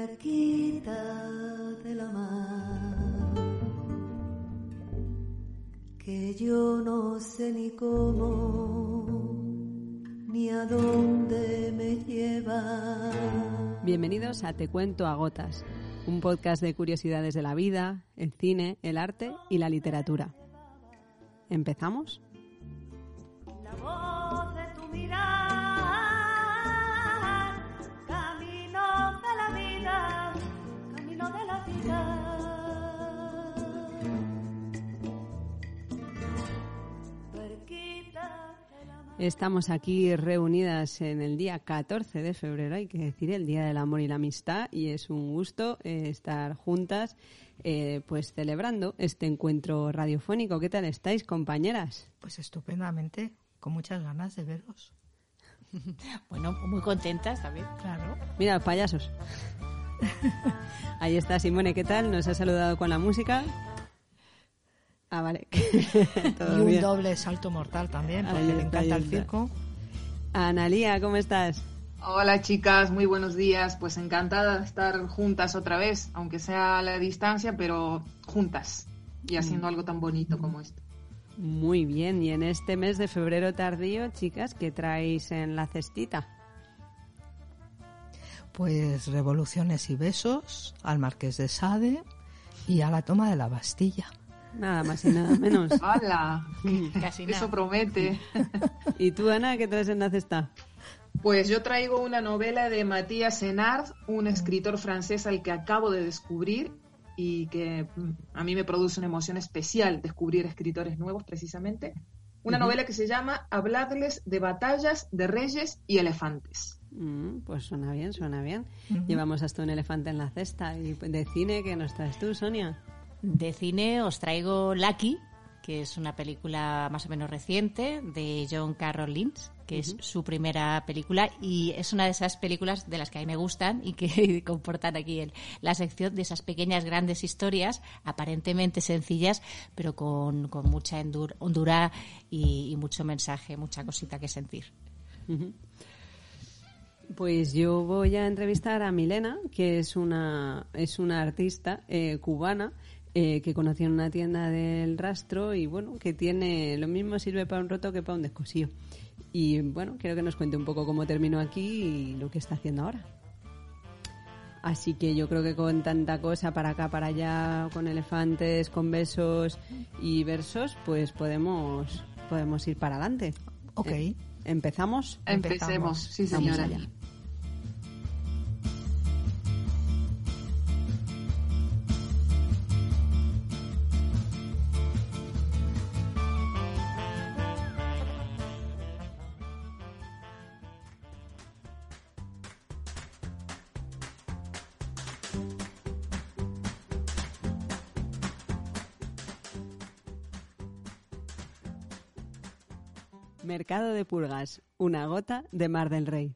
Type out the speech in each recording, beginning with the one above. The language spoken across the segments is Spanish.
barquita de la mar, que yo no sé ni cómo ni a dónde me lleva. Bienvenidos a Te Cuento a Gotas, un podcast de curiosidades de la vida, el cine, el arte y la literatura. ¿Empezamos? Estamos aquí reunidas en el día 14 de febrero, hay que decir, el Día del Amor y la Amistad, y es un gusto eh, estar juntas, eh, pues celebrando este encuentro radiofónico. ¿Qué tal estáis, compañeras? Pues estupendamente, con muchas ganas de veros. Bueno, muy contentas también. Claro. Mira, payasos. Ahí está Simone, ¿qué tal? Nos ha saludado con la música. Ah, vale. Todo y un bien. doble salto mortal también, porque le encanta el circo. Analía, ¿cómo estás? Hola chicas, muy buenos días. Pues encantada de estar juntas otra vez, aunque sea a la distancia, pero juntas y haciendo algo tan bonito como esto. Muy bien, y en este mes de febrero tardío, chicas, ¿qué traéis en la cestita? Pues revoluciones y besos al Marqués de Sade y a la toma de la Bastilla. Nada más y nada menos. ¡Hala! Casi nada. Eso promete. ¿Y tú, Ana, qué traes en la cesta? Pues yo traigo una novela de Matías Senard, un escritor francés al que acabo de descubrir y que mm, a mí me produce una emoción especial descubrir escritores nuevos precisamente. Una novela que se llama Hablarles de batallas de reyes y elefantes. Mm, pues suena bien, suena bien. Llevamos hasta un elefante en la cesta. ¿Y de cine qué nos traes tú, Sonia? De cine os traigo Lucky, que es una película más o menos reciente de John Carroll Lynch, que es su primera película y es una de esas películas de las que a mí me gustan y que comportan aquí el- la sección de esas pequeñas grandes historias aparentemente sencillas, pero con, con mucha endur- hondura y, y mucho mensaje, mucha cosita que sentir. Pues yo voy a entrevistar a Milena, que es una, es una artista eh, cubana eh, que conocí en una tienda del rastro y bueno, que tiene lo mismo sirve para un roto que para un descosío. Y bueno, quiero que nos cuente un poco cómo terminó aquí y lo que está haciendo ahora. Así que yo creo que con tanta cosa para acá, para allá, con elefantes, con besos y versos, pues podemos, podemos ir para adelante. Ok. Eh, ¿Empezamos? Empecemos, Empezamos. sí Vamos señora. allá. Mercado de Pulgas, una gota de Mar del Rey.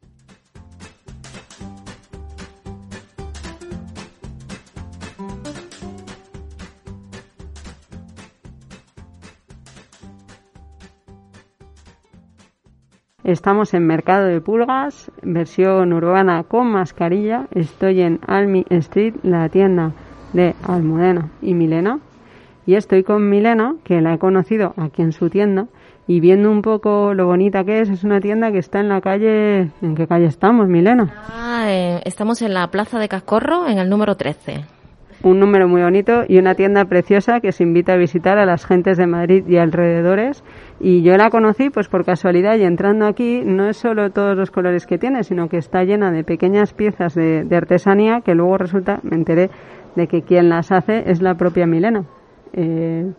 Estamos en Mercado de Pulgas, versión urbana con mascarilla. Estoy en Almi Street, la tienda de Almudena y Milena. Y estoy con Milena, que la he conocido aquí en su tienda. Y viendo un poco lo bonita que es, es una tienda que está en la calle. ¿En qué calle estamos, Milena? Ah, eh, estamos en la Plaza de Cascorro, en el número 13. Un número muy bonito y una tienda preciosa que se invita a visitar a las gentes de Madrid y alrededores. Y yo la conocí pues por casualidad y entrando aquí no es solo todos los colores que tiene, sino que está llena de pequeñas piezas de, de artesanía que luego resulta, me enteré de que quien las hace es la propia Milena. Eh,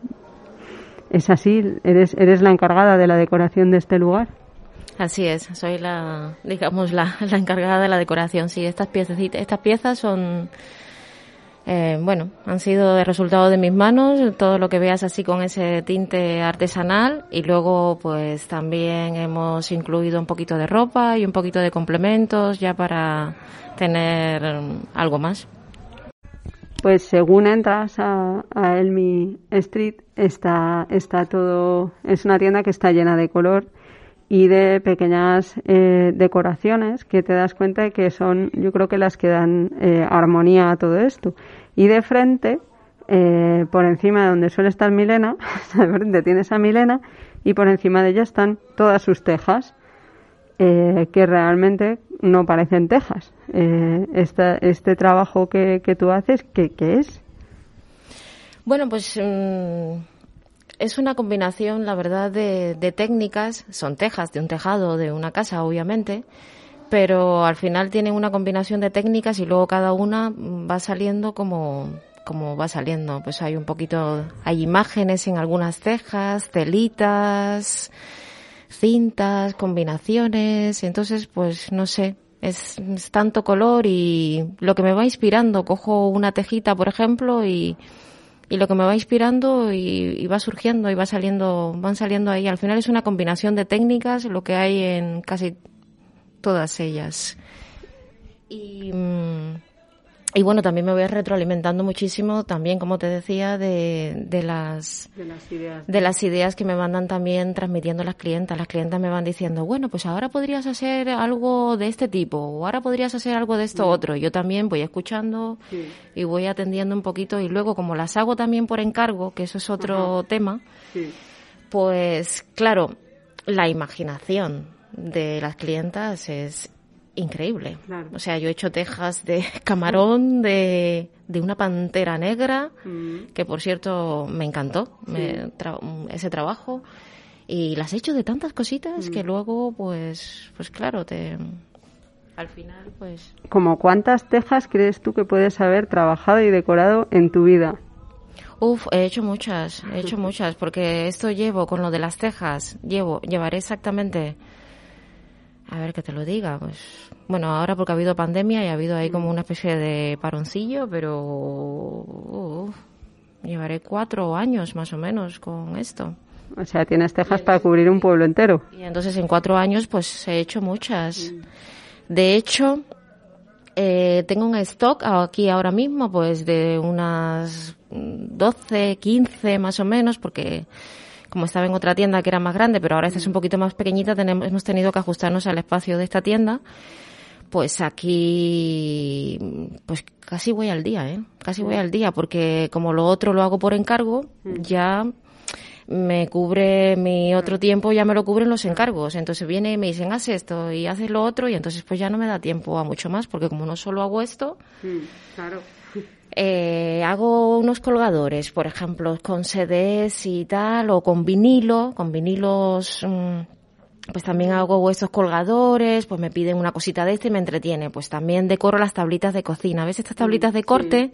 ¿Es así? ¿Eres, ¿Eres la encargada de la decoración de este lugar? Así es, soy la, digamos, la, la encargada de la decoración. Sí, estas piezas, estas piezas son, eh, bueno, han sido el resultado de mis manos, todo lo que veas así con ese tinte artesanal y luego pues también hemos incluido un poquito de ropa y un poquito de complementos ya para tener algo más. Pues según entras a, a Elmi Street está, está todo, es una tienda que está llena de color y de pequeñas eh, decoraciones que te das cuenta de que son, yo creo que las que dan eh, armonía a todo esto. Y de frente, eh, por encima de donde suele estar Milena, de tienes a Milena y por encima de ella están todas sus tejas, que realmente no parecen tejas. este trabajo que, que tú haces, ¿qué, es? Bueno, pues. Mm, es una combinación, la verdad, de, técnicas. Son tejas de un tejado, de una casa, obviamente, pero al final tienen una combinación de técnicas y luego cada una va saliendo como, como va saliendo. Pues hay un poquito, hay imágenes en algunas tejas, telitas, cintas, combinaciones. Entonces, pues no sé, es, es, tanto color y lo que me va inspirando. Cojo una tejita, por ejemplo, y y lo que me va inspirando y, va surgiendo y va saliendo, van saliendo ahí. Al final es una combinación de técnicas lo que hay en casi todas ellas. Y, mm, y bueno, también me voy retroalimentando muchísimo, también, como te decía, de, de, las, de, las ideas. de las ideas que me mandan también transmitiendo las clientas. Las clientas me van diciendo, bueno, pues ahora podrías hacer algo de este tipo, o ahora podrías hacer algo de esto otro. Yo también voy escuchando y voy atendiendo un poquito. Y luego, como las hago también por encargo, que eso es otro tema, pues claro, la imaginación de las clientas es increíble. O sea, yo he hecho tejas de camarón, de, de una pantera negra, mm. que por cierto me encantó ese trabajo. Y las he hecho de tantas cositas que mm. luego, pues, pues claro, te, al final, pues. ¿Como cuántas tejas crees tú que puedes haber trabajado y decorado en tu vida? Uf, he hecho muchas, he hecho muchas, porque esto llevo con lo de las tejas, llevo, llevaré exactamente a ver que te lo diga, pues bueno, ahora porque ha habido pandemia y ha habido ahí como una especie de paroncillo, pero llevaré cuatro años más o menos con esto. O sea, tienes tejas para cubrir un pueblo entero. Y entonces en cuatro años pues he hecho muchas. De hecho, eh, tengo un stock aquí ahora mismo pues de unas 12, 15 más o menos, porque como estaba en otra tienda que era más grande, pero ahora esta es un poquito más pequeñita, tenemos, hemos tenido que ajustarnos al espacio de esta tienda. Pues aquí, pues casi voy al día, ¿eh? Casi voy al día, porque como lo otro lo hago por encargo, ya me cubre mi otro tiempo, ya me lo cubren los encargos. Entonces viene y me dicen, haz esto y haces lo otro, y entonces pues ya no me da tiempo a mucho más, porque como no solo hago esto, claro. Eh, hago unos colgadores, por ejemplo, con CDs y tal, o con vinilo, con vinilos, mm, pues también hago estos colgadores, pues me piden una cosita de este y me entretiene. Pues también decoro las tablitas de cocina. ¿Ves estas tablitas de corte?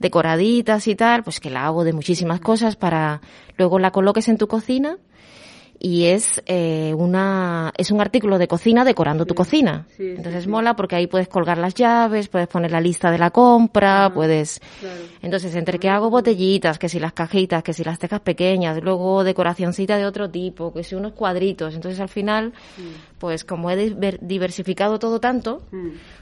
Decoraditas y tal, pues que la hago de muchísimas cosas para luego la coloques en tu cocina y es eh, una es un artículo de cocina decorando tu cocina. Entonces mola porque ahí puedes colgar las llaves, puedes poner la lista de la compra, puedes Entonces, entre que hago botellitas, que si las cajitas, que si las tejas pequeñas, luego decoracioncita de otro tipo, que si unos cuadritos, entonces al final pues como he diversificado todo tanto,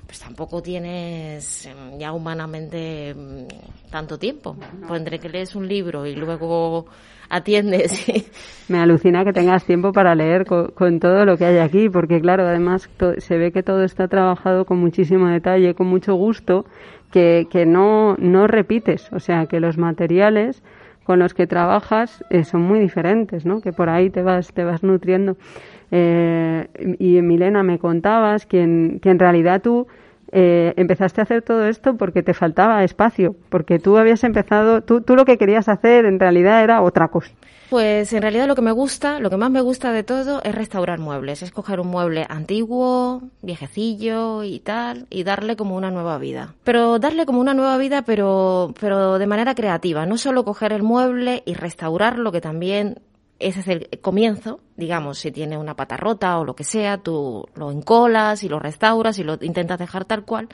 pues tampoco tienes em, ya humanamente em, tanto tiempo. Pues entre que lees un libro y luego atiendes. Me alucina que tengas tiempo para leer con, todo lo que hay aquí, porque claro, además se ve que todo está trabajado con muchísimo detalle, con mucho gusto, que, que no, no repites, o sea, que los materiales con los que trabajas eh, son muy diferentes, ¿no? Que por ahí te vas, te vas nutriendo. Eh, y Milena, me contabas que en, que en realidad tú eh, empezaste a hacer todo esto porque te faltaba espacio, porque tú habías empezado, tú, tú lo que querías hacer en realidad era otra cosa. Pues en realidad lo que me gusta, lo que más me gusta de todo es restaurar muebles, es coger un mueble antiguo, viejecillo y tal, y darle como una nueva vida. Pero darle como una nueva vida, pero, pero de manera creativa, no solo coger el mueble y restaurarlo, que también ese es el comienzo, digamos, si tiene una pata rota o lo que sea, tú lo encolas y lo restauras y lo intentas dejar tal cual.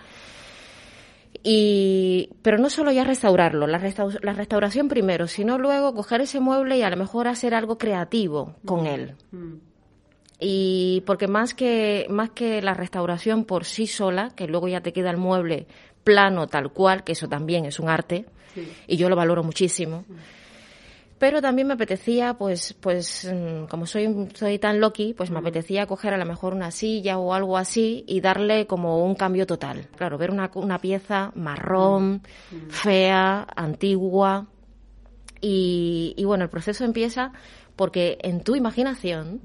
Y, pero no solo ya restaurarlo, la, restau- la restauración primero, sino luego coger ese mueble y a lo mejor hacer algo creativo con él. Y porque más que, más que la restauración por sí sola, que luego ya te queda el mueble plano tal cual, que eso también es un arte, y yo lo valoro muchísimo. Pero también me apetecía, pues, pues, mm, como soy, soy tan loki, pues me apetecía coger a lo mejor una silla o algo así y darle como un cambio total. Claro, ver una, una pieza marrón, fea, antigua. Y, y bueno, el proceso empieza porque en tu imaginación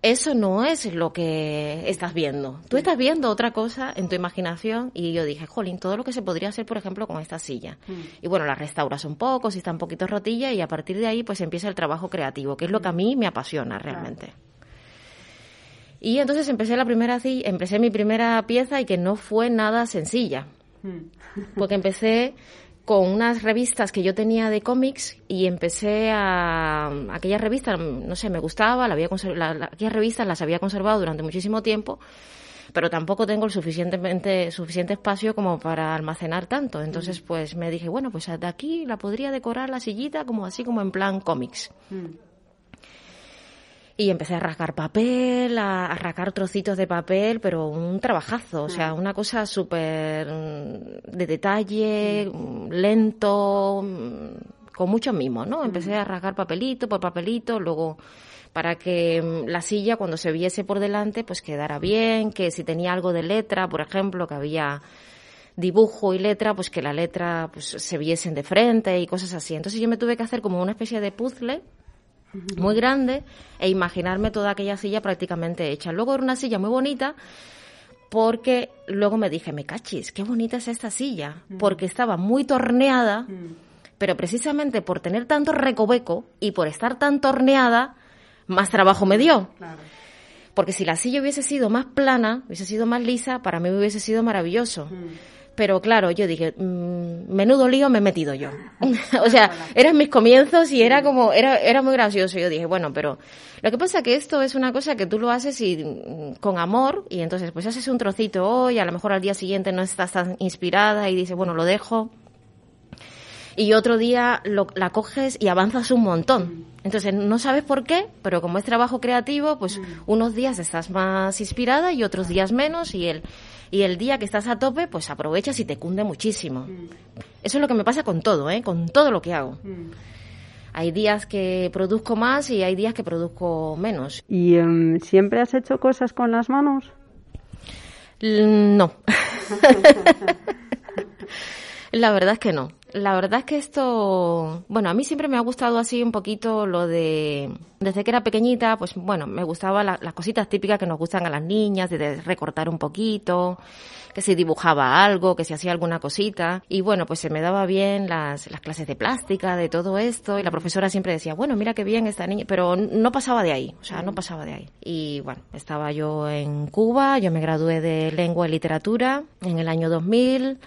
eso no es lo que estás viendo. Tú estás viendo otra cosa en tu imaginación y yo dije, jolín, todo lo que se podría hacer, por ejemplo, con esta silla. Y bueno, la restauras un poco, si está un poquito rotilla y a partir de ahí pues empieza el trabajo creativo, que es lo que a mí me apasiona realmente. Y entonces empecé la primera empecé mi primera pieza y que no fue nada sencilla. Porque empecé con unas revistas que yo tenía de cómics y empecé a aquellas revistas, no sé, me gustaba, la había la- la- aquellas revistas las había conservado durante muchísimo tiempo, pero tampoco tengo el suficientemente suficiente espacio como para almacenar tanto. Entonces, pues me dije, bueno, pues de aquí la podría decorar la sillita como así como en plan cómics. Y empecé a rasgar papel, a, a rasgar trocitos de papel, pero un trabajazo, o sea, una cosa súper mm, de detalle, mm, lento, mm, con mucho mimo, ¿no? Empecé a rasgar papelito por papelito, luego para que la silla cuando se viese por delante pues quedara bien, que si tenía algo de letra, por ejemplo, que había dibujo y letra, pues que la letra pues se viesen de frente y cosas así. Entonces yo me tuve que hacer como una especie de puzzle muy grande e imaginarme toda aquella silla prácticamente hecha. Luego era una silla muy bonita porque luego me dije, me cachis, qué bonita es esta silla, porque estaba muy torneada, pero precisamente por tener tanto recoveco y por estar tan torneada, más trabajo me dio. Porque si la silla hubiese sido más plana, hubiese sido más lisa, para mí hubiese sido maravilloso. Pero claro, yo dije, mm, menudo lío me he metido yo. o sea, eran mis comienzos y era como, era, era muy gracioso. Yo dije, bueno, pero lo que pasa que esto es una cosa que tú lo haces y, mm, con amor y entonces pues haces un trocito hoy, a lo mejor al día siguiente no estás tan inspirada y dices, bueno, lo dejo. Y otro día lo- la coges y avanzas un montón. Entonces no sabes por qué, pero como es trabajo creativo, pues unos días estás más inspirada y otros días menos y el, y el día que estás a tope, pues aprovechas y te cunde muchísimo. Eso es lo que me pasa con todo, ¿eh? con todo lo que hago. Hay días que produzco más y hay días que produzco menos. ¿Y em, siempre has hecho cosas con las manos? L- No. La verdad es que no. La verdad es que esto, bueno, a mí siempre me ha gustado así un poquito lo de, desde que era pequeñita, pues bueno, me gustaba la- las cositas típicas que nos gustan a las niñas, de, recortar un poquito, que se dibujaba algo, que se hacía alguna cosita. Y bueno, pues se me daba bien las, las clases de plástica, de todo esto, y la profesora siempre decía, bueno, mira qué bien esta niña, pero no pasaba de ahí, o sea, no pasaba de ahí. Y bueno, estaba yo en Cuba, yo me gradué de lengua y literatura en el año 2000.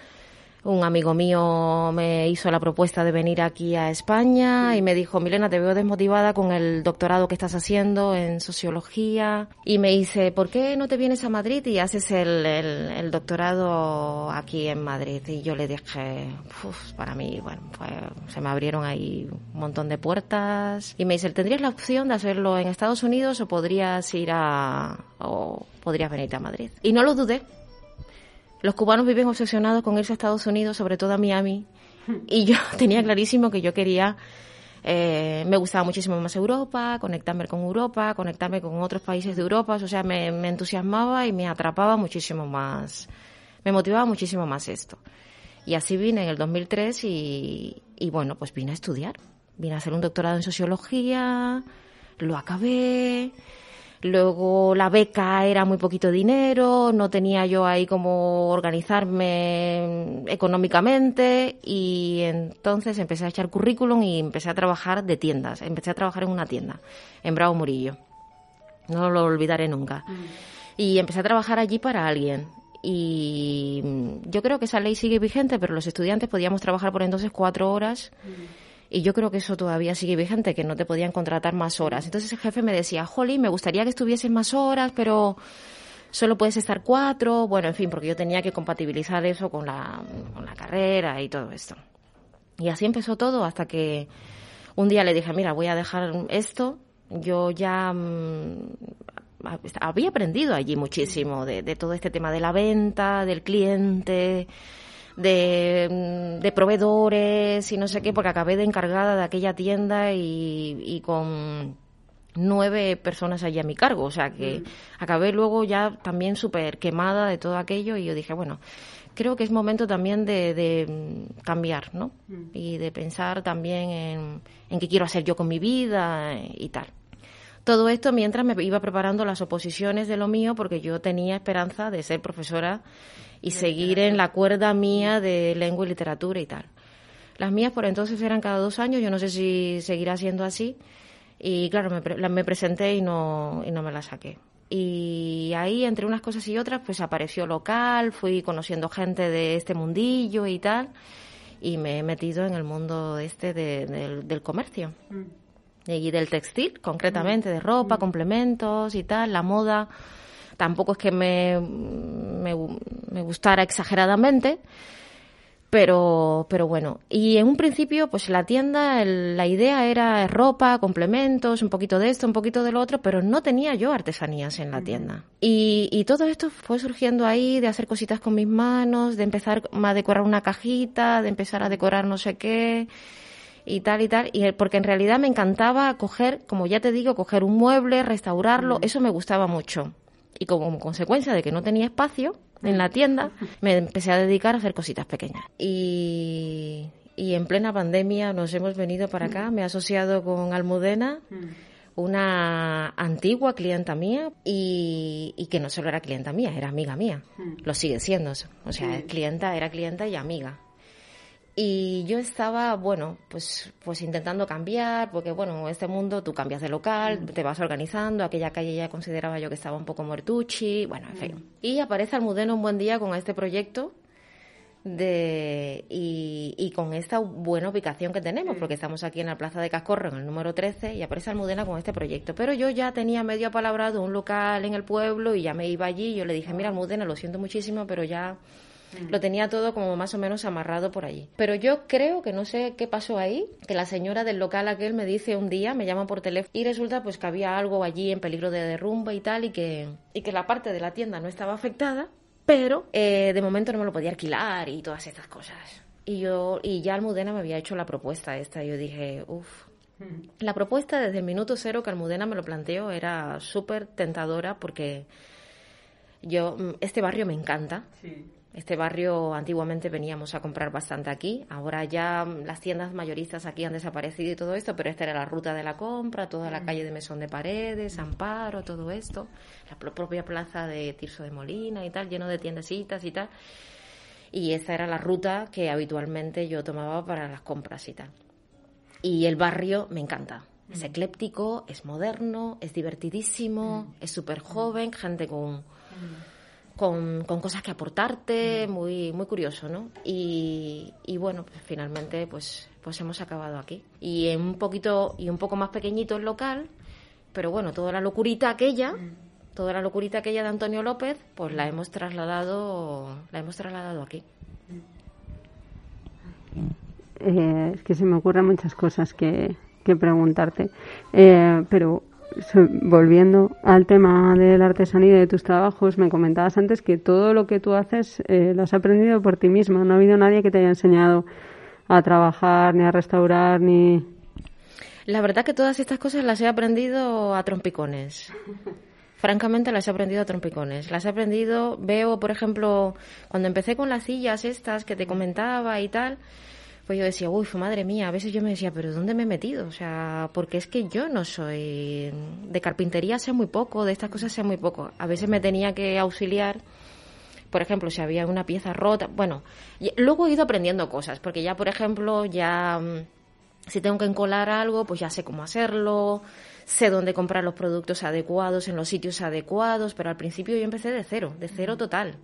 Un amigo mío me hizo la propuesta de venir aquí a España y me dijo, Milena, te veo desmotivada con el doctorado que estás haciendo en sociología. Y me dice, ¿por qué no te vienes a Madrid y haces el, doctorado aquí en Madrid? Y yo le dije, "Uf, para mí, bueno, fue- se me abrieron ahí un montón de puertas. Y me dice, ¿tendrías la opción de hacerlo en Estados Unidos o podrías ir a... o podrías venirte a Madrid? Y no lo dudé. Los cubanos viven obsesionados con irse a Estados Unidos, sobre todo a Miami. Y yo tenía clarísimo que yo quería, eh, me gustaba muchísimo más Europa, conectarme con Europa, conectarme con otros países de Europa. O sea, me, me entusiasmaba y me atrapaba muchísimo más, me motivaba muchísimo más esto. Y así vine en el 2003 y, y bueno, pues vine a estudiar. Vine a hacer un doctorado en sociología, lo acabé. Luego la beca era muy poquito dinero, no tenía yo ahí como organizarme económicamente y entonces empecé a echar currículum y empecé a trabajar de tiendas. Empecé a trabajar en una tienda, en Bravo Murillo. No lo olvidaré nunca. Y empecé a trabajar allí para alguien. Y mm, yo creo que esa ley sigue vigente, pero los estudiantes podíamos trabajar por entonces cuatro horas. Y yo creo que eso todavía sigue vigente, que no te podían contratar más horas. Entonces el jefe me decía, Jolly, me gustaría que estuvieses más horas, pero solo puedes estar cuatro. Bueno, en fin, porque yo tenía que compatibilizar eso con la, con la carrera y todo esto. Y así empezó todo hasta que un día le dije, mira, voy a dejar esto. Yo ya mm, había aprendido allí muchísimo de, de todo este tema de la venta, del cliente, de, mm, de proveedores y no sé qué, porque acabé de encargada de aquella tienda y, y con nueve personas allí a mi cargo. O sea que acabé luego ya también súper quemada de todo aquello y yo dije, bueno, creo que es momento también de, de mm, cambiar, ¿no? Y de pensar también en, en qué quiero hacer yo con mi vida y tal. Todo esto mientras me iba preparando las oposiciones de lo mío porque yo tenía esperanza de ser profesora y seguir en la cuerda mía de lengua y literatura y tal. Las mías por entonces eran cada dos años, yo no sé si seguirá siendo así. Y claro, me, pre- me presenté y no, y no me la saqué. Y ahí, entre unas cosas y otras, pues apareció local, fui conociendo gente de este mundillo y tal, y me he metido en el mundo este de- del, del comercio. Y del textil, concretamente, de ropa, complementos y tal, la moda. Tampoco es que me, me, me gustara exageradamente, pero, pero bueno. Y en un principio, pues la tienda, el- la idea era ropa, complementos, un poquito de esto, un poquito de lo otro, pero no tenía yo artesanías en la tienda. Y, y todo esto fue surgiendo ahí, de hacer cositas con mis manos, de empezar a decorar una cajita, de empezar a decorar no sé qué y tal y tal, y porque en realidad me encantaba coger, como ya te digo, coger un mueble, restaurarlo, eso me gustaba mucho. Y como consecuencia de que no tenía espacio en la tienda, me empecé a dedicar a hacer cositas pequeñas. Y, y en plena pandemia nos hemos venido para acá, me he asociado con Almudena, una antigua clienta mía y, y que no solo era clienta mía, era amiga mía. Lo sigue siendo. O sea, es clienta, era clienta y amiga. Y yo estaba, bueno, pues, pues intentando cambiar, porque bueno, en este mundo tú cambias de local, te vas organizando, aquella calle ya consideraba yo que estaba un poco muertuchi, bueno, en fin. Y aparece Almudena un buen día con este proyecto de y, y con esta buena ubicación que tenemos, porque estamos aquí en la Plaza de Cascorro, en el número 13, y aparece Almudena con este proyecto. Pero yo ya tenía medio apalabrado un local en el pueblo y ya me iba allí, y yo le dije, mira Almudena, lo siento muchísimo, pero ya lo tenía todo como más o menos amarrado por allí. Pero yo creo que no sé qué pasó ahí, que la señora del local aquel me dice un día, me llama por teléfono y resulta pues que había algo allí en peligro de derrumbe y tal y que, y que la parte de la tienda no estaba afectada, pero eh, de momento no me lo podía alquilar y todas estas cosas. Y yo, y ya Almudena me había hecho la propuesta esta y yo dije, uff, la propuesta desde el minuto cero que Almudena me lo planteó era súper tentadora porque yo, mm, este barrio me encanta. Este barrio antiguamente veníamos a comprar bastante aquí, ahora ya mm, las tiendas mayoristas aquí han desaparecido y todo esto, pero esta era la ruta de la compra, toda la calle de Mesón de Paredes, Amparo, todo esto, la pro- propia plaza de Tirso de Molina y tal, lleno de tiendecitas y tal. Y esta era la ruta que habitualmente yo tomaba para las compras y tal. Y el barrio me encanta. Es ecléptico, es moderno, es divertidísimo, es súper joven, gente con, con, con cosas que aportarte, muy, muy curioso, ¿no? Y, y bueno, pues finalmente pues, pues hemos acabado aquí. Y en un poquito, y un poco más pequeñito el local, pero bueno, toda la locurita aquella, toda la locurita aquella de Antonio López, pues la hemos trasladado, la hemos trasladado aquí. Eh, es que se me ocurren muchas cosas que, que preguntarte. Eh, pero volviendo al tema de la artesanía y de tus trabajos, me comentabas antes que todo lo que tú haces eh, lo has aprendido por ti misma. No ha habido nadie que te haya enseñado a trabajar, ni a restaurar, ni... La verdad que todas estas cosas las he aprendido a trompicones. Francamente las he aprendido a trompicones. Las he aprendido, veo, por ejemplo, cuando empecé con las sillas estas que te comentaba y tal, pues yo decía, uy, madre mía, a veces yo me decía, pero ¿dónde me he metido? O sea, porque es que yo no soy de carpintería, sé muy poco, de estas cosas sé muy poco. A veces me tenía que auxiliar por ejemplo, si había una pieza rota, bueno, luego he ido aprendiendo cosas, porque ya, por ejemplo, ya mm, si tengo que encolar algo, pues ya sé cómo hacerlo, sé dónde comprar los productos adecuados en los sitios adecuados, pero al principio yo empecé de cero, de cero total.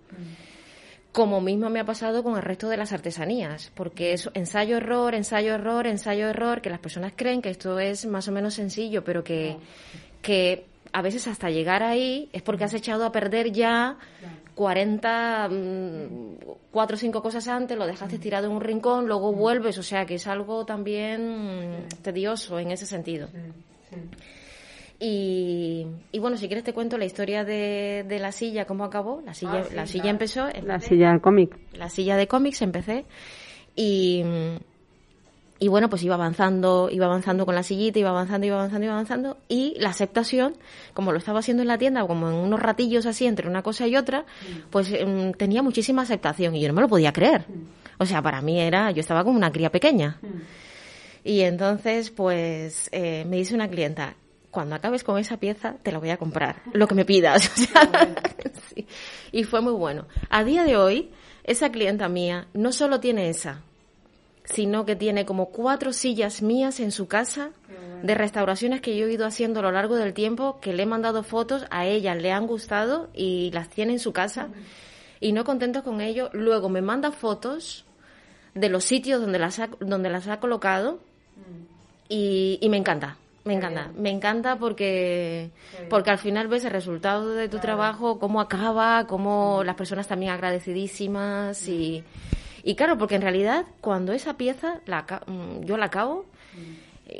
Como mismo me ha pasado con el resto de las artesanías, porque es ensayo-error, ensayo-error, ensayo-error, que las personas creen que esto es más o menos sencillo, pero que, que a veces hasta llegar ahí es porque has echado a perder ya 40, mm, cuatro o cinco cosas antes, lo dejaste tirado en un rincón, luego vuelves, o sea que es algo también mm, tedioso en ese sentido. Y, y bueno, si quieres te cuento la historia de, de la silla, cómo acabó. La silla, la silla empezó... La empecé- silla de cómic. la silla de cómics empecé y, y bueno, pues iba avanzando, iba avanzando con la sillita, iba avanzando, iba avanzando, iba avanzando y la aceptación, como lo estaba haciendo en la tienda, como en unos ratillos así entre una cosa y otra, pues em, tenía muchísima aceptación y yo no me lo podía creer. O sea, para mí era, yo estaba como una cría pequeña. Y entonces, pues, eh, me dice una clienta, cuando acabes con esa pieza, te la voy a comprar, lo que me pidas. O sea, sí. Y fue muy bueno. A día de hoy, esa clienta mía no solo tiene esa, sino que tiene como cuatro sillas mías en su casa de restauraciones que yo he ido haciendo a lo largo del tiempo, que le he mandado fotos, a ella le han gustado y las tiene en su casa. Y no contento con ello, luego me manda fotos de los sitios donde las ha, donde las ha colocado y, y me encanta. Me encanta, me encanta porque, porque al final ves el resultado de tu trabajo, cómo acaba, cómo las personas también agradecidísimas y, y claro, porque en realidad cuando esa pieza la, mm, yo la acabo,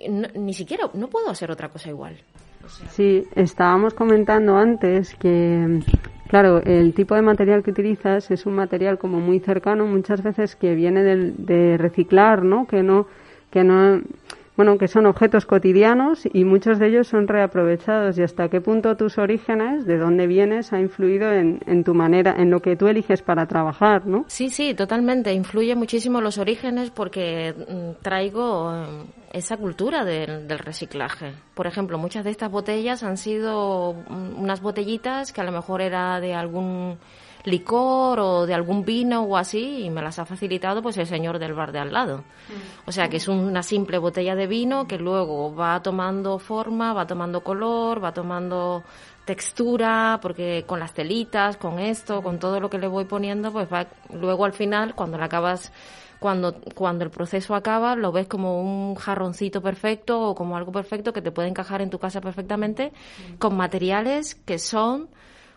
no- ni siquiera, no puedo hacer otra cosa igual. Sí, estábamos comentando antes que, claro, el tipo de material que utilizas es un material como muy cercano, muchas veces que viene del- de reciclar, ¿no? Que no, que no, bueno, que son objetos cotidianos y muchos de ellos son reaprovechados. ¿Y hasta qué punto tus orígenes, de dónde vienes, ha influido en, en tu manera, en lo que tú eliges para trabajar, ¿no? Sí, sí, totalmente. Influye muchísimo los orígenes porque mm, traigo eh, esa cultura del, del reciclaje. Por ejemplo, muchas de estas botellas han sido mm, unas botellitas que a lo mejor era de algún licor o de algún vino o así y me las ha facilitado pues el señor del bar de al lado. O sea que es una simple botella de vino que luego va tomando forma, va tomando color, va tomando textura, porque con las telitas, con esto, con todo lo que le voy poniendo, pues va, luego al final, cuando la acabas, cuando, cuando el proceso acaba, lo ves como un jarroncito perfecto o como algo perfecto que te puede encajar en tu casa perfectamente, con materiales que son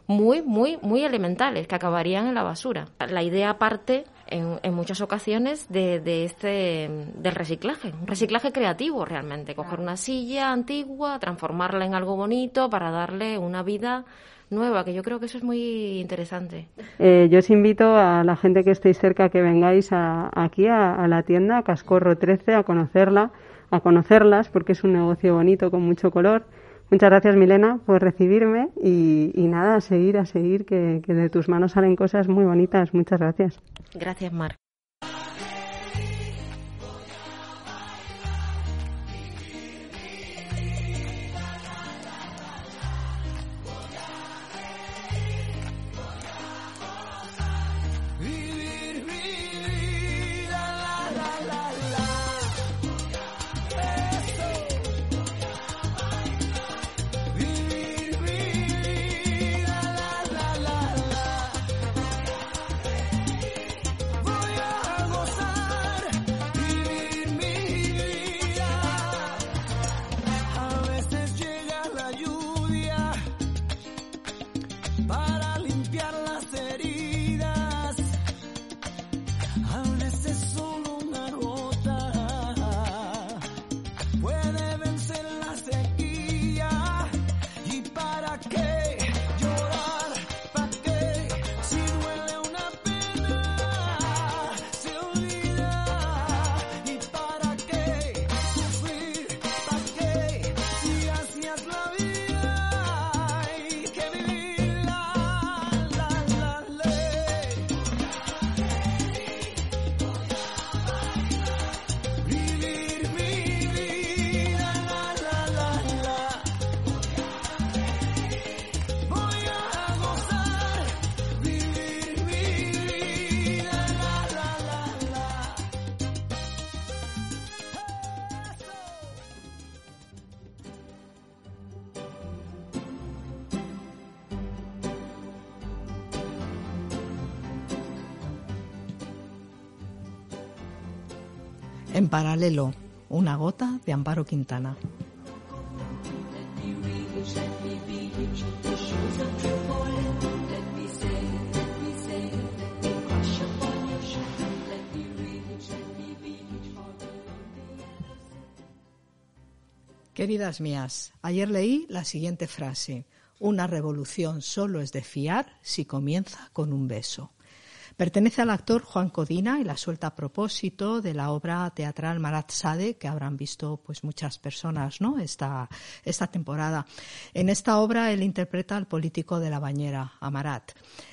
muy, muy, muy elementales, que acabarían en la basura. La idea parte en, en muchas ocasiones de, de este del reciclaje, un reciclaje creativo realmente, coger una silla antigua, transformarla en algo bonito para darle una vida nueva, que yo creo que eso es muy interesante. Eh, yo os invito a la gente que estéis cerca que vengáis a- aquí a, a la tienda a Cascorro 13 a conocerla, a conocerlas porque es un negocio bonito con mucho color. Muchas gracias Milena por recibirme y, nada, a seguir, a seguir, que, que de tus manos salen cosas muy bonitas. Muchas gracias. Gracias, Mar. En paralelo, una gota de Amparo Quintana. Queridas mías, ayer leí la siguiente frase. Una revolución solo es de fiar si comienza con un beso. Pertenece al actor Juan Codina y la suelta a propósito de la obra teatral Marat Sade, que habrán visto pues muchas personas ¿no? esta, esta temporada. En esta obra él interpreta al político de la bañera, Amarat.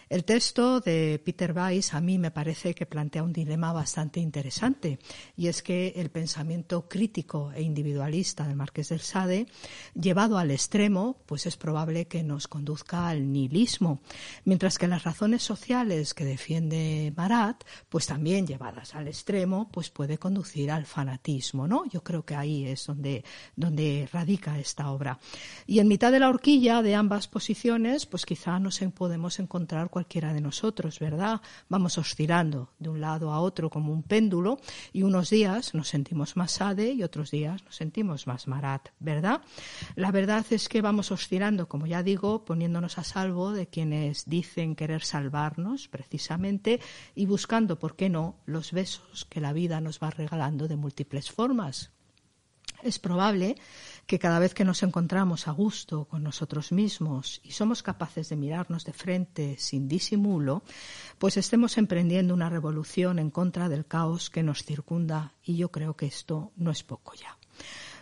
El texto de Peter Weiss a mí me parece que plantea un dilema bastante interesante y es que el pensamiento crítico e individualista del Marqués del Sade, llevado al extremo, pues es probable que nos conduzca al nihilismo, mientras que las razones sociales que defiende Marat, pues también llevadas al extremo, pues puede conducir al fanatismo, ¿no? Yo creo que ahí es donde, donde radica esta obra. Y en mitad de la horquilla de ambas posiciones, pues quizá nos podemos encontrar cualquiera de nosotros, ¿verdad? Vamos oscilando de un lado a otro como un péndulo y unos días nos sentimos más Sade y otros días nos sentimos más Marat, ¿verdad? La verdad es que vamos oscilando, como ya digo, poniéndonos a salvo de quienes dicen querer salvarnos precisamente y buscando, ¿por qué no?, los besos que la vida nos va regalando de múltiples formas. Es probable que cada vez que nos encontramos a gusto con nosotros mismos y somos capaces de mirarnos de frente sin disimulo, pues estemos emprendiendo una revolución en contra del caos que nos circunda y yo creo que esto no es poco ya.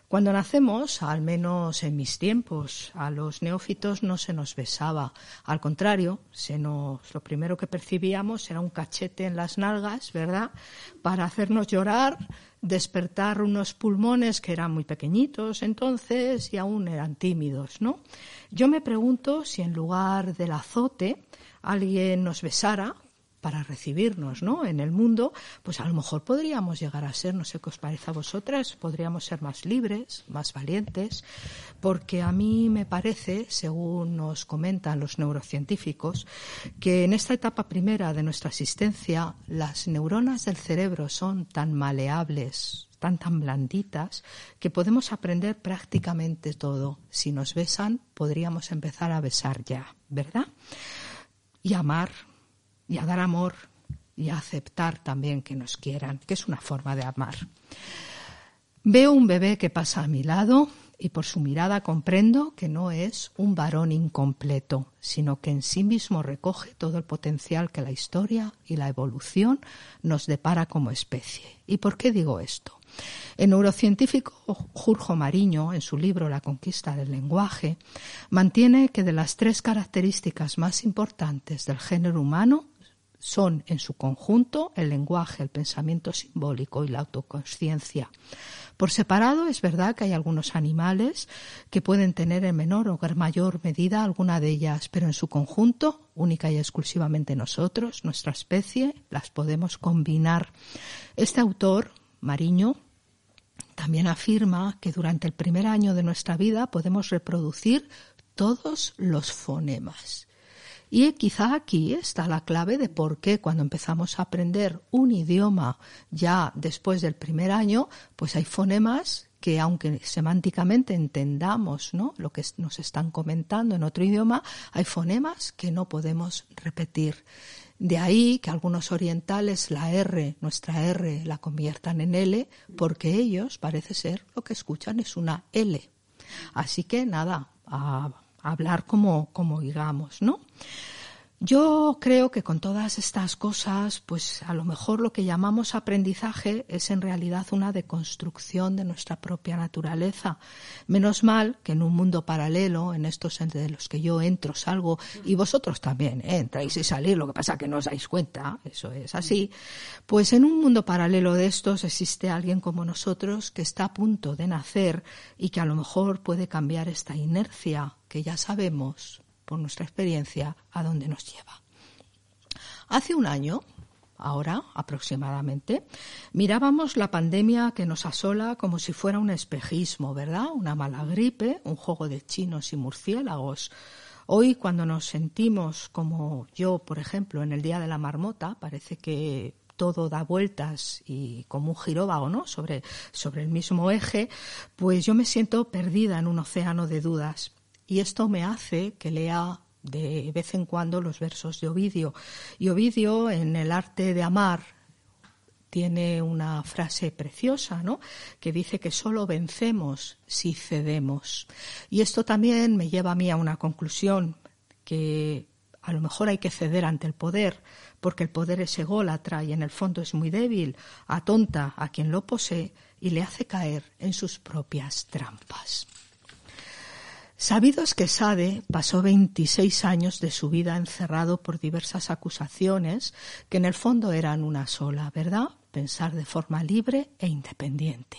Cuando nacemos, al menos en mis tiempos, a los neófitos no se nos besaba. Al contrario, se nos, lo primero que percibíamos era un cachete en las nalgas, ¿verdad? Para hacernos llorar, despertar unos pulmones que eran muy pequeñitos entonces y aún eran tímidos, ¿no? Yo me pregunto si en lugar del azote alguien nos besara para recibirnos ¿no? en el mundo, pues a lo mejor podríamos llegar a ser, no sé qué os parece a vosotras, podríamos ser más libres, más valientes, porque a mí me parece, según nos comentan los neurocientíficos, que en esta etapa primera de nuestra existencia las neuronas del cerebro son tan maleables, tan tan blanditas, que podemos aprender prácticamente todo. Si nos besan, podríamos empezar a besar ya, ¿verdad? Y amar y a dar amor y a aceptar también que nos quieran, que es una forma de amar. Veo un bebé que pasa a mi lado y por su mirada comprendo que no es un varón incompleto, sino que en sí mismo recoge todo el potencial que la historia y la evolución nos depara como especie. ¿Y por qué digo esto? El neurocientífico Jurjo Mariño, en su libro La conquista del lenguaje, mantiene que de las tres características más importantes del género humano son en su conjunto el lenguaje, el pensamiento simbólico y la autoconsciencia. Por separado es verdad que hay algunos animales que pueden tener en menor o mayor medida alguna de ellas, pero en su conjunto, única y exclusivamente nosotros, nuestra especie, las podemos combinar. Este autor, Mariño, también afirma que durante el primer año de nuestra vida podemos reproducir todos los fonemas. Y quizá aquí está la clave de por qué cuando empezamos a aprender un idioma ya después del primer año, pues hay fonemas que aunque semánticamente entendamos ¿no? lo que nos están comentando en otro idioma, hay fonemas que no podemos repetir. De ahí que algunos orientales la R, nuestra R, la conviertan en L, porque ellos parece ser lo que escuchan es una L. Así que nada, a hablar como, como digamos, ¿no? Yo creo que con todas estas cosas, pues a lo mejor lo que llamamos aprendizaje es en realidad una deconstrucción de nuestra propia naturaleza. Menos mal que en un mundo paralelo, en estos entre los que yo entro, salgo, y vosotros también ¿eh? entráis y salís, lo que pasa que no os dais cuenta, eso es así, pues en un mundo paralelo de estos existe alguien como nosotros que está a punto de nacer y que a lo mejor puede cambiar esta inercia que ya sabemos por nuestra experiencia, a dónde nos lleva. Hace un año, ahora aproximadamente, mirábamos la pandemia que nos asola como si fuera un espejismo, ¿verdad? Una mala gripe, un juego de chinos y murciélagos. Hoy, cuando nos sentimos como yo, por ejemplo, en el Día de la Marmota, parece que todo da vueltas y como un giróvago, ¿no? Sobre, sobre el mismo eje, pues yo me siento perdida en un océano de dudas. Y esto me hace que lea de vez en cuando los versos de Ovidio. Y Ovidio, en el arte de amar, tiene una frase preciosa, ¿no? Que dice que solo vencemos si cedemos. Y esto también me lleva a mí a una conclusión que a lo mejor hay que ceder ante el poder, porque el poder es ególatra y en el fondo es muy débil, atonta a quien lo posee y le hace caer en sus propias trampas. Sabidos que Sade pasó 26 años de su vida encerrado por diversas acusaciones que en el fondo eran una sola, ¿verdad? Pensar de forma libre e independiente.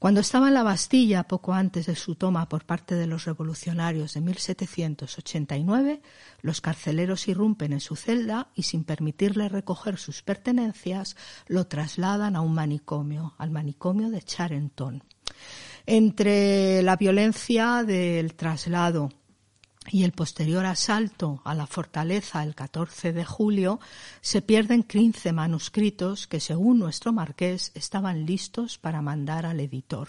Cuando estaba en la Bastilla, poco antes de su toma por parte de los revolucionarios de 1789, los carceleros irrumpen en su celda y, sin permitirle recoger sus pertenencias, lo trasladan a un manicomio, al manicomio de Charenton. Entre la violencia del traslado y el posterior asalto a la fortaleza el 14 de julio, se pierden 15 manuscritos que, según nuestro marqués, estaban listos para mandar al editor.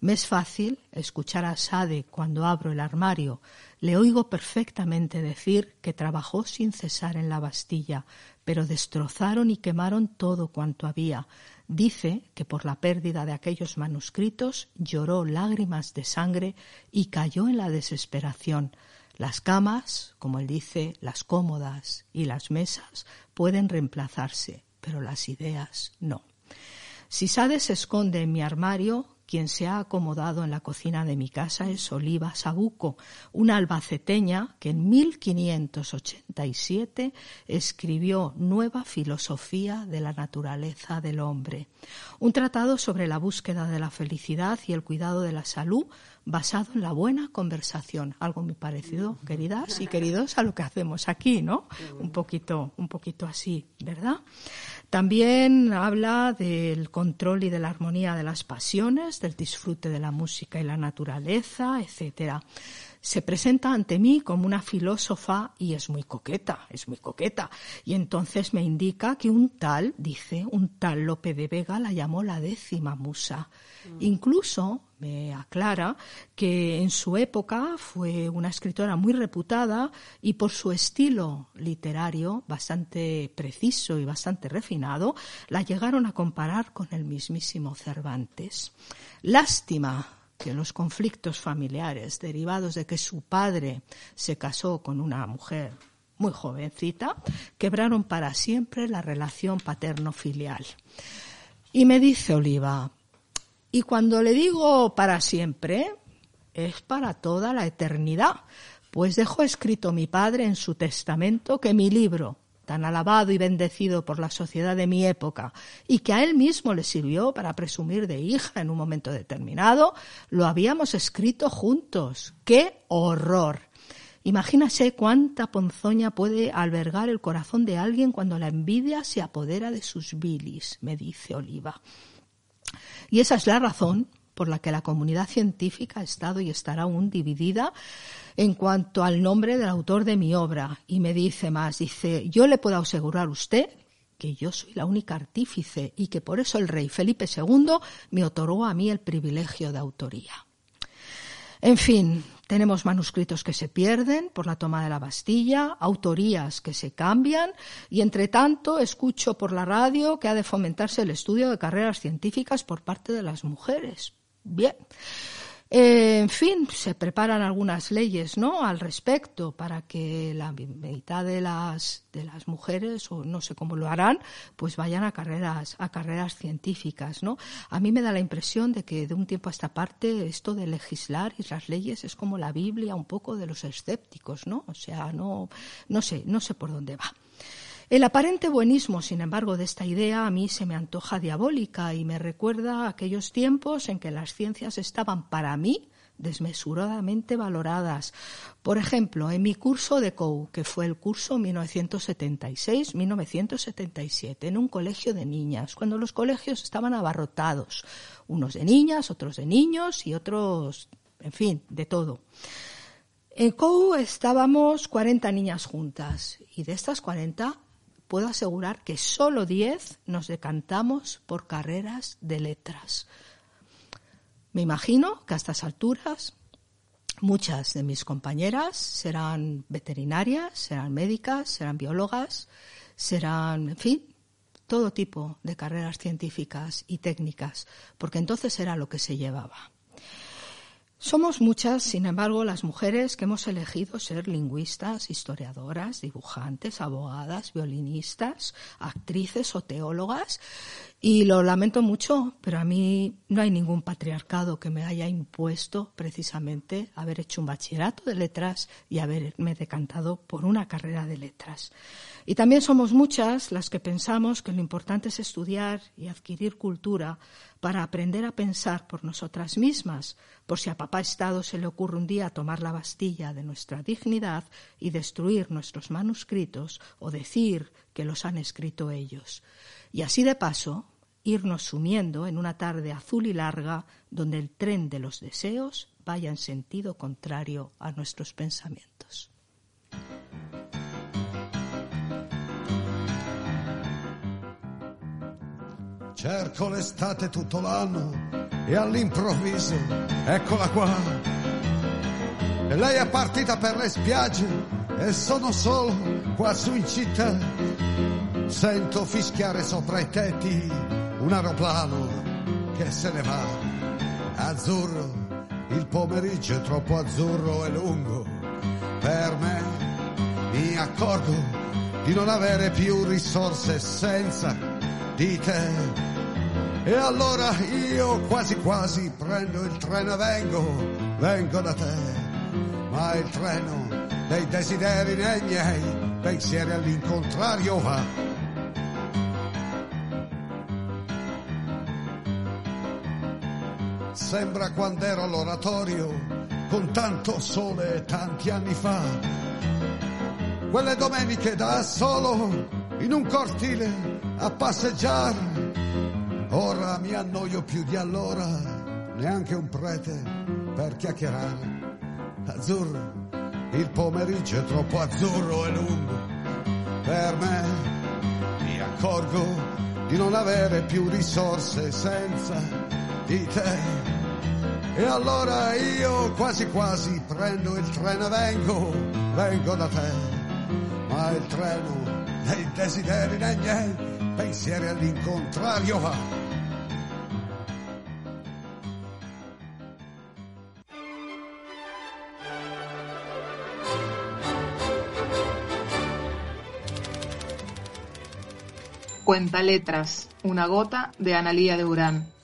Me es fácil escuchar a Sade cuando abro el armario. Le oigo perfectamente decir que trabajó sin cesar en la Bastilla, pero destrozaron y quemaron todo cuanto había, Dice que por la pérdida de aquellos manuscritos lloró lágrimas de sangre y cayó en la desesperación. Las camas, como él dice, las cómodas y las mesas pueden reemplazarse, pero las ideas no. Si Sade se esconde en mi armario, quien se ha acomodado en la cocina de mi casa es Oliva Sabuco, una albaceteña que en 1587 escribió Nueva Filosofía de la Naturaleza del Hombre, un tratado sobre la búsqueda de la felicidad y el cuidado de la salud basado en la buena conversación, algo muy parecido, queridas y queridos, a lo que hacemos aquí, ¿no? Un poquito, un poquito así, ¿verdad? También habla del control y de la armonía de las pasiones, del disfrute de la música y la naturaleza, etcétera. Se presenta ante mí como una filósofa y es muy coqueta, es muy coqueta. Y entonces me indica que un tal, dice, un tal Lope de Vega la llamó la décima musa. Incluso me aclara que en su época fue una escritora muy reputada y por su estilo literario bastante preciso y bastante refinado, la llegaron a comparar con el mismísimo Cervantes. Lástima que los conflictos familiares derivados de que su padre se casó con una mujer muy jovencita quebraron para siempre la relación paterno-filial. Y me dice Oliva, y cuando le digo para siempre, es para toda la eternidad, pues dejó escrito mi padre en su testamento que mi libro, tan alabado y bendecido por la sociedad de mi época, y que a él mismo le sirvió para presumir de hija en un momento determinado, lo habíamos escrito juntos. ¡Qué horror! Imagínase cuánta ponzoña puede albergar el corazón de alguien cuando la envidia se apodera de sus bilis, me dice Oliva. Y esa es la razón por la que la comunidad científica ha estado y estará aún dividida en cuanto al nombre del autor de mi obra. Y me dice más, dice, yo le puedo asegurar a usted que yo soy la única artífice y que por eso el rey Felipe II me otorgó a mí el privilegio de autoría. En fin, tenemos manuscritos que se pierden por la toma de la Bastilla, autorías que se cambian y, entre tanto, escucho por la radio que ha de fomentarse el estudio de carreras científicas por parte de las mujeres. Bien. Eh, en fin, se preparan algunas leyes, ¿no? Al respecto para que la mitad de las de las mujeres o no sé cómo lo harán, pues vayan a carreras a carreras científicas, ¿no? A mí me da la impresión de que de un tiempo a esta parte esto de legislar y las leyes es como la Biblia un poco de los escépticos, ¿no? O sea, no no sé, no sé por dónde va. El aparente buenismo, sin embargo, de esta idea a mí se me antoja diabólica y me recuerda aquellos tiempos en que las ciencias estaban para mí desmesuradamente valoradas. Por ejemplo, en mi curso de COU, que fue el curso 1976-1977, en un colegio de niñas, cuando los colegios estaban abarrotados, unos de niñas, otros de niños y otros, en fin, de todo. En COU estábamos 40 niñas juntas y de estas 40 puedo asegurar que solo 10 nos decantamos por carreras de letras. Me imagino que a estas alturas muchas de mis compañeras serán veterinarias, serán médicas, serán biólogas, serán, en fin, todo tipo de carreras científicas y técnicas, porque entonces era lo que se llevaba. Somos muchas, sin embargo, las mujeres que hemos elegido ser lingüistas, historiadoras, dibujantes, abogadas, violinistas, actrices o teólogas. Y lo lamento mucho, pero a mí no hay ningún patriarcado que me haya impuesto precisamente haber hecho un bachillerato de letras y haberme decantado por una carrera de letras. Y también somos muchas las que pensamos que lo importante es estudiar y adquirir cultura para aprender a pensar por nosotras mismas, por si a papá Estado se le ocurre un día tomar la Bastilla de nuestra dignidad y destruir nuestros manuscritos o decir que los han escrito ellos. Y así de paso, irnos sumiendo en una tarde azul y larga donde el tren de los deseos vaya en sentido contrario a nuestros pensamientos. Cerco l'estate tutto l'anno e all'improvviso eccola qua. E lei è partita per le spiagge e sono solo qua su in città. Sento fischiare sopra i tetti un aeroplano che se ne va. Azzurro, il pomeriggio è troppo azzurro e lungo per me. Mi accorgo di non avere più risorse senza di te. E allora io quasi quasi prendo il treno e vengo, vengo da te. Ma il treno dei desideri nei miei pensieri all'incontrario va. Sembra quando ero all'oratorio con tanto sole tanti anni fa. Quelle domeniche da solo in un cortile a passeggiare. Ora mi annoio più di allora, neanche un prete per chiacchierare. Azzurro, il pomeriggio è troppo azzurro e lungo. Per me mi accorgo di non avere più risorse senza di te. E allora io quasi quasi prendo il treno e vengo, vengo da te. Ma il treno dei desideri dei miei pensieri all'incontrario va. Cuenta letras, una gota de Analía de Urán.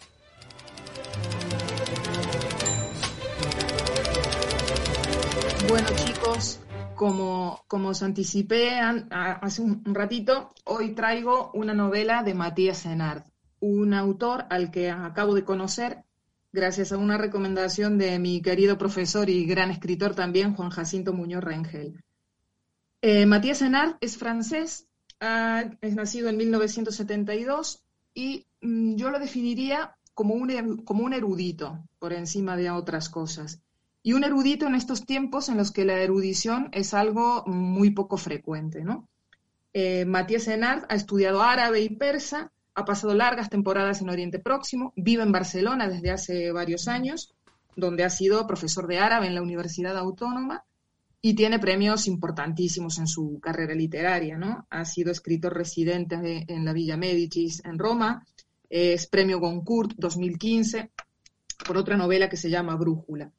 Bueno chicos, como, como os anticipé hace un ratito, hoy traigo una novela de Matías Senard, un autor al que acabo de conocer gracias a una recomendación de mi querido profesor y gran escritor también, Juan Jacinto Muñoz Rengel. Eh, Matías Senard es francés, es nacido en 1972 y mm, yo lo definiría como un, como un erudito por encima de otras cosas. Y un erudito en estos tiempos en los que la erudición es algo muy poco frecuente, ¿no? Eh, Matías Senard ha estudiado árabe y persa, ha pasado largas temporadas en Oriente Próximo, vive en Barcelona desde hace varios años, donde ha sido profesor de árabe en la Universidad Autónoma y tiene premios importantísimos en su carrera literaria, ¿no? Ha sido escritor residente de- en la Villa Médicis en Roma, es premio Goncourt 2015 por otra novela que se llama Brújula.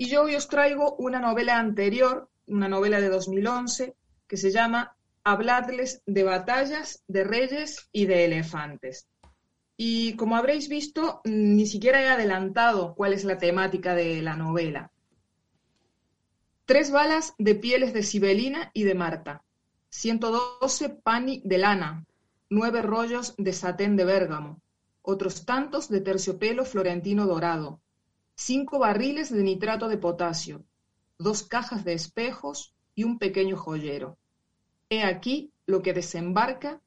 Y yo hoy os traigo una novela anterior, una novela de 2011, que se llama Habladles de batallas, de reyes y de elefantes. Y como habréis visto, ni siquiera he adelantado cuál es la temática de la novela. Tres balas de pieles de Sibelina y de Marta, 112 pani de lana, nueve rollos de satén de Bérgamo, otros tantos de terciopelo florentino dorado, cinco barriles de nitrato de potasio, dos cajas de espejos y un pequeño joyero. He aquí lo que desembarca